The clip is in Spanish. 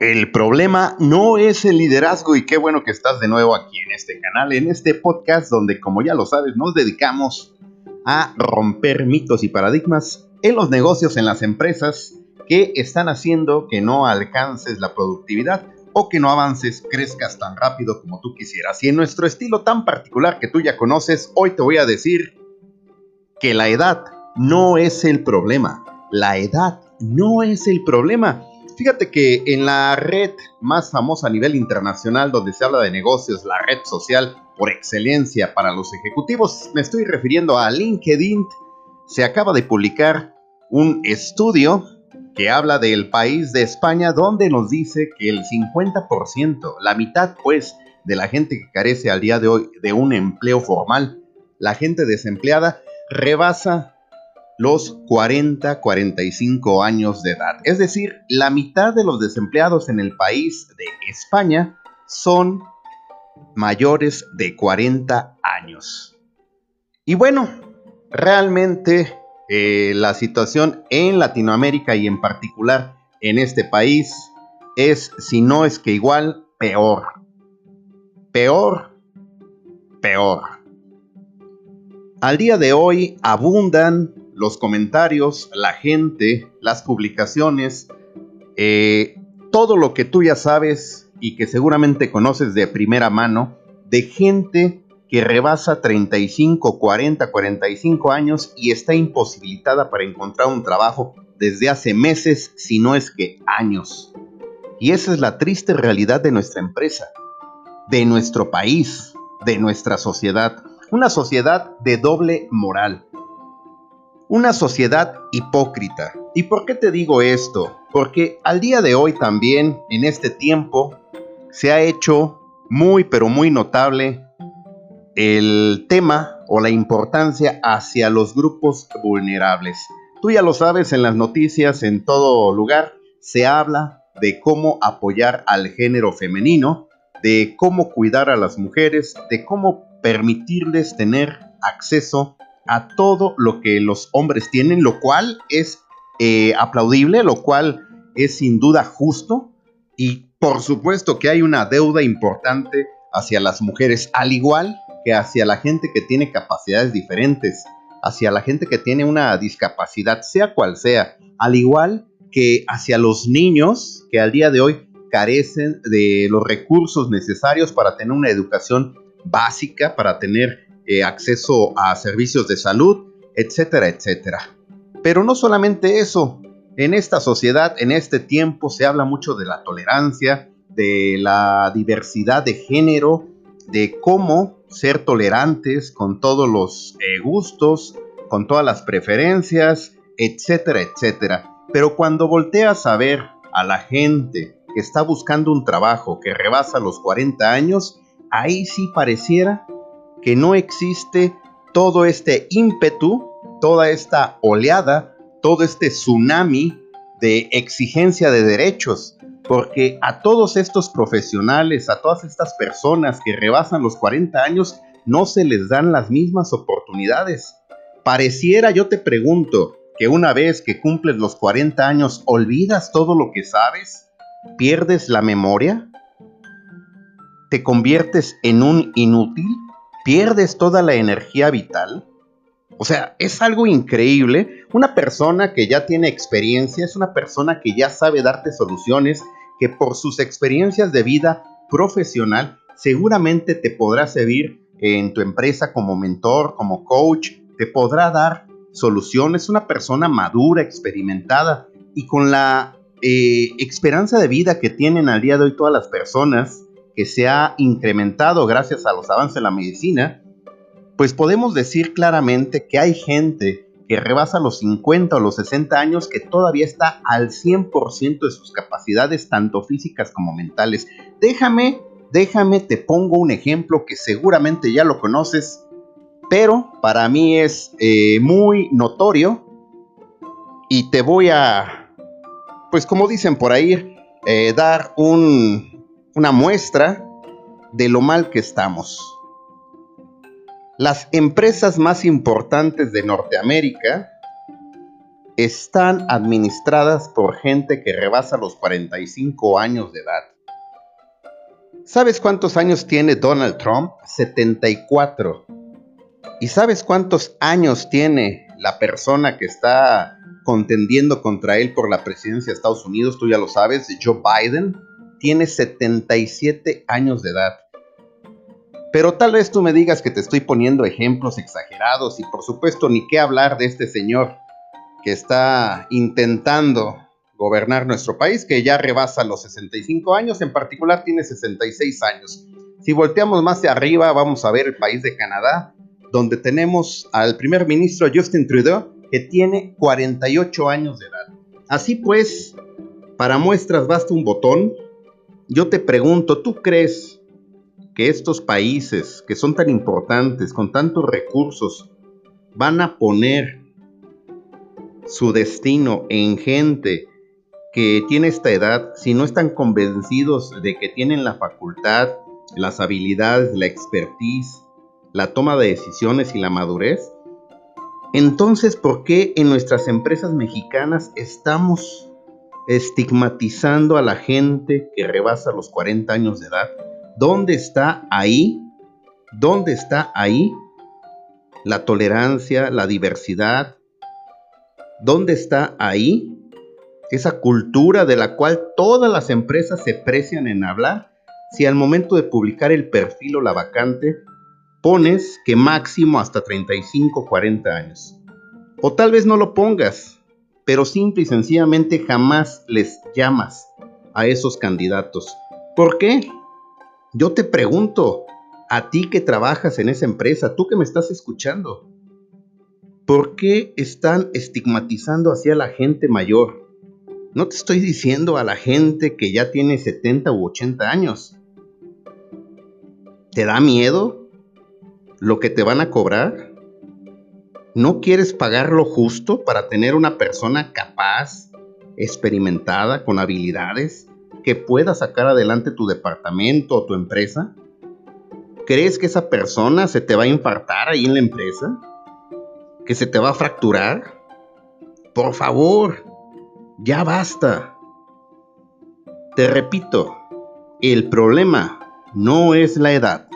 El problema no es el liderazgo y qué bueno que estás de nuevo aquí en este canal, en este podcast donde como ya lo sabes nos dedicamos a romper mitos y paradigmas en los negocios, en las empresas que están haciendo que no alcances la productividad o que no avances, crezcas tan rápido como tú quisieras. Y en nuestro estilo tan particular que tú ya conoces, hoy te voy a decir que la edad no es el problema. La edad no es el problema. Fíjate que en la red más famosa a nivel internacional donde se habla de negocios, la red social por excelencia para los ejecutivos, me estoy refiriendo a LinkedIn, se acaba de publicar un estudio que habla del país de España donde nos dice que el 50%, la mitad pues de la gente que carece al día de hoy de un empleo formal, la gente desempleada, rebasa los 40-45 años de edad. Es decir, la mitad de los desempleados en el país de España son mayores de 40 años. Y bueno, realmente eh, la situación en Latinoamérica y en particular en este país es, si no es que igual, peor. Peor, peor. Al día de hoy abundan los comentarios, la gente, las publicaciones, eh, todo lo que tú ya sabes y que seguramente conoces de primera mano, de gente que rebasa 35, 40, 45 años y está imposibilitada para encontrar un trabajo desde hace meses, si no es que años. Y esa es la triste realidad de nuestra empresa, de nuestro país, de nuestra sociedad. Una sociedad de doble moral una sociedad hipócrita. ¿Y por qué te digo esto? Porque al día de hoy también, en este tiempo, se ha hecho muy pero muy notable el tema o la importancia hacia los grupos vulnerables. Tú ya lo sabes en las noticias, en todo lugar, se habla de cómo apoyar al género femenino, de cómo cuidar a las mujeres, de cómo permitirles tener acceso a todo lo que los hombres tienen, lo cual es eh, aplaudible, lo cual es sin duda justo. Y por supuesto que hay una deuda importante hacia las mujeres, al igual que hacia la gente que tiene capacidades diferentes, hacia la gente que tiene una discapacidad, sea cual sea, al igual que hacia los niños que al día de hoy carecen de los recursos necesarios para tener una educación básica, para tener eh, acceso a servicios de salud, etcétera, etcétera. Pero no solamente eso, en esta sociedad, en este tiempo, se habla mucho de la tolerancia, de la diversidad de género, de cómo ser tolerantes con todos los eh, gustos, con todas las preferencias, etcétera, etcétera. Pero cuando volteas a ver a la gente que está buscando un trabajo que rebasa los 40 años, ahí sí pareciera que no existe todo este ímpetu, toda esta oleada, todo este tsunami de exigencia de derechos, porque a todos estos profesionales, a todas estas personas que rebasan los 40 años, no se les dan las mismas oportunidades. Pareciera, yo te pregunto, que una vez que cumples los 40 años, olvidas todo lo que sabes, pierdes la memoria, te conviertes en un inútil pierdes toda la energía vital. O sea, es algo increíble. Una persona que ya tiene experiencia es una persona que ya sabe darte soluciones, que por sus experiencias de vida profesional seguramente te podrá servir en tu empresa como mentor, como coach, te podrá dar soluciones. Una persona madura, experimentada y con la eh, esperanza de vida que tienen al día de hoy todas las personas que se ha incrementado gracias a los avances en la medicina, pues podemos decir claramente que hay gente que rebasa los 50 o los 60 años que todavía está al 100% de sus capacidades, tanto físicas como mentales. Déjame, déjame, te pongo un ejemplo que seguramente ya lo conoces, pero para mí es eh, muy notorio y te voy a, pues como dicen por ahí, eh, dar un, una muestra de lo mal que estamos. Las empresas más importantes de Norteamérica están administradas por gente que rebasa los 45 años de edad. ¿Sabes cuántos años tiene Donald Trump? 74. ¿Y sabes cuántos años tiene la persona que está contendiendo contra él por la presidencia de Estados Unidos? Tú ya lo sabes, Joe Biden. Tiene 77 años de edad. Pero tal vez tú me digas que te estoy poniendo ejemplos exagerados y por supuesto ni qué hablar de este señor que está intentando gobernar nuestro país, que ya rebasa los 65 años, en particular tiene 66 años. Si volteamos más de arriba, vamos a ver el país de Canadá, donde tenemos al primer ministro Justin Trudeau, que tiene 48 años de edad. Así pues, para muestras basta un botón. Yo te pregunto, ¿tú crees que estos países que son tan importantes, con tantos recursos, van a poner su destino en gente que tiene esta edad, si no están convencidos de que tienen la facultad, las habilidades, la expertise, la toma de decisiones y la madurez, entonces, ¿por qué en nuestras empresas mexicanas estamos estigmatizando a la gente que rebasa los 40 años de edad? ¿Dónde está ahí? ¿Dónde está ahí la tolerancia, la diversidad, ¿Dónde está ahí esa cultura de la cual todas las empresas se precian en hablar? Si al momento de publicar el perfil o la vacante pones que máximo hasta 35, 40 años. O tal vez no lo pongas, pero simple y sencillamente jamás les llamas a esos candidatos. ¿Por qué? Yo te pregunto, a ti que trabajas en esa empresa, tú que me estás escuchando, ¿Por qué están estigmatizando hacia la gente mayor? No te estoy diciendo a la gente que ya tiene 70 u 80 años. ¿Te da miedo lo que te van a cobrar? ¿No quieres pagar lo justo para tener una persona capaz, experimentada, con habilidades, que pueda sacar adelante tu departamento o tu empresa? ¿Crees que esa persona se te va a infartar ahí en la empresa? que se te va a fracturar? Por favor, ya basta. Te repito, el problema no es la edad.